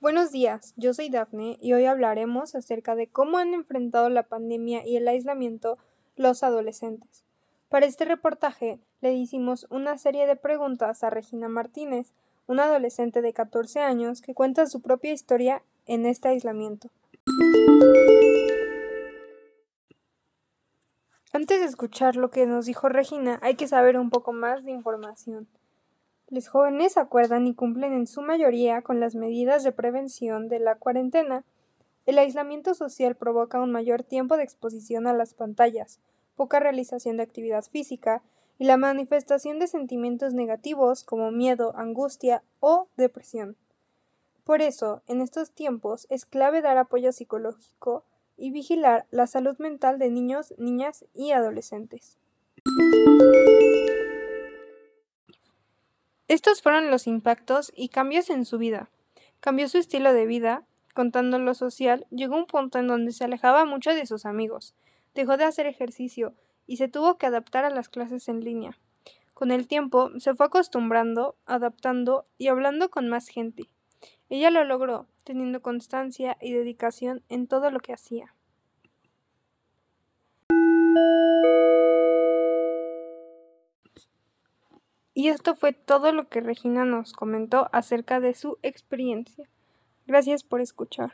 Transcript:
Buenos días, yo soy Dafne y hoy hablaremos acerca de cómo han enfrentado la pandemia y el aislamiento los adolescentes. Para este reportaje le hicimos una serie de preguntas a Regina Martínez, una adolescente de 14 años que cuenta su propia historia en este aislamiento. Antes de escuchar lo que nos dijo Regina, hay que saber un poco más de información. Los jóvenes acuerdan y cumplen en su mayoría con las medidas de prevención de la cuarentena. El aislamiento social provoca un mayor tiempo de exposición a las pantallas, poca realización de actividad física y la manifestación de sentimientos negativos como miedo, angustia o depresión. Por eso, en estos tiempos es clave dar apoyo psicológico y vigilar la salud mental de niños, niñas y adolescentes. Estos fueron los impactos y cambios en su vida. Cambió su estilo de vida, contando lo social, llegó un punto en donde se alejaba mucho de sus amigos, dejó de hacer ejercicio y se tuvo que adaptar a las clases en línea. Con el tiempo se fue acostumbrando, adaptando y hablando con más gente. Ella lo logró, teniendo constancia y dedicación en todo lo que hacía. Y esto fue todo lo que Regina nos comentó acerca de su experiencia. Gracias por escuchar.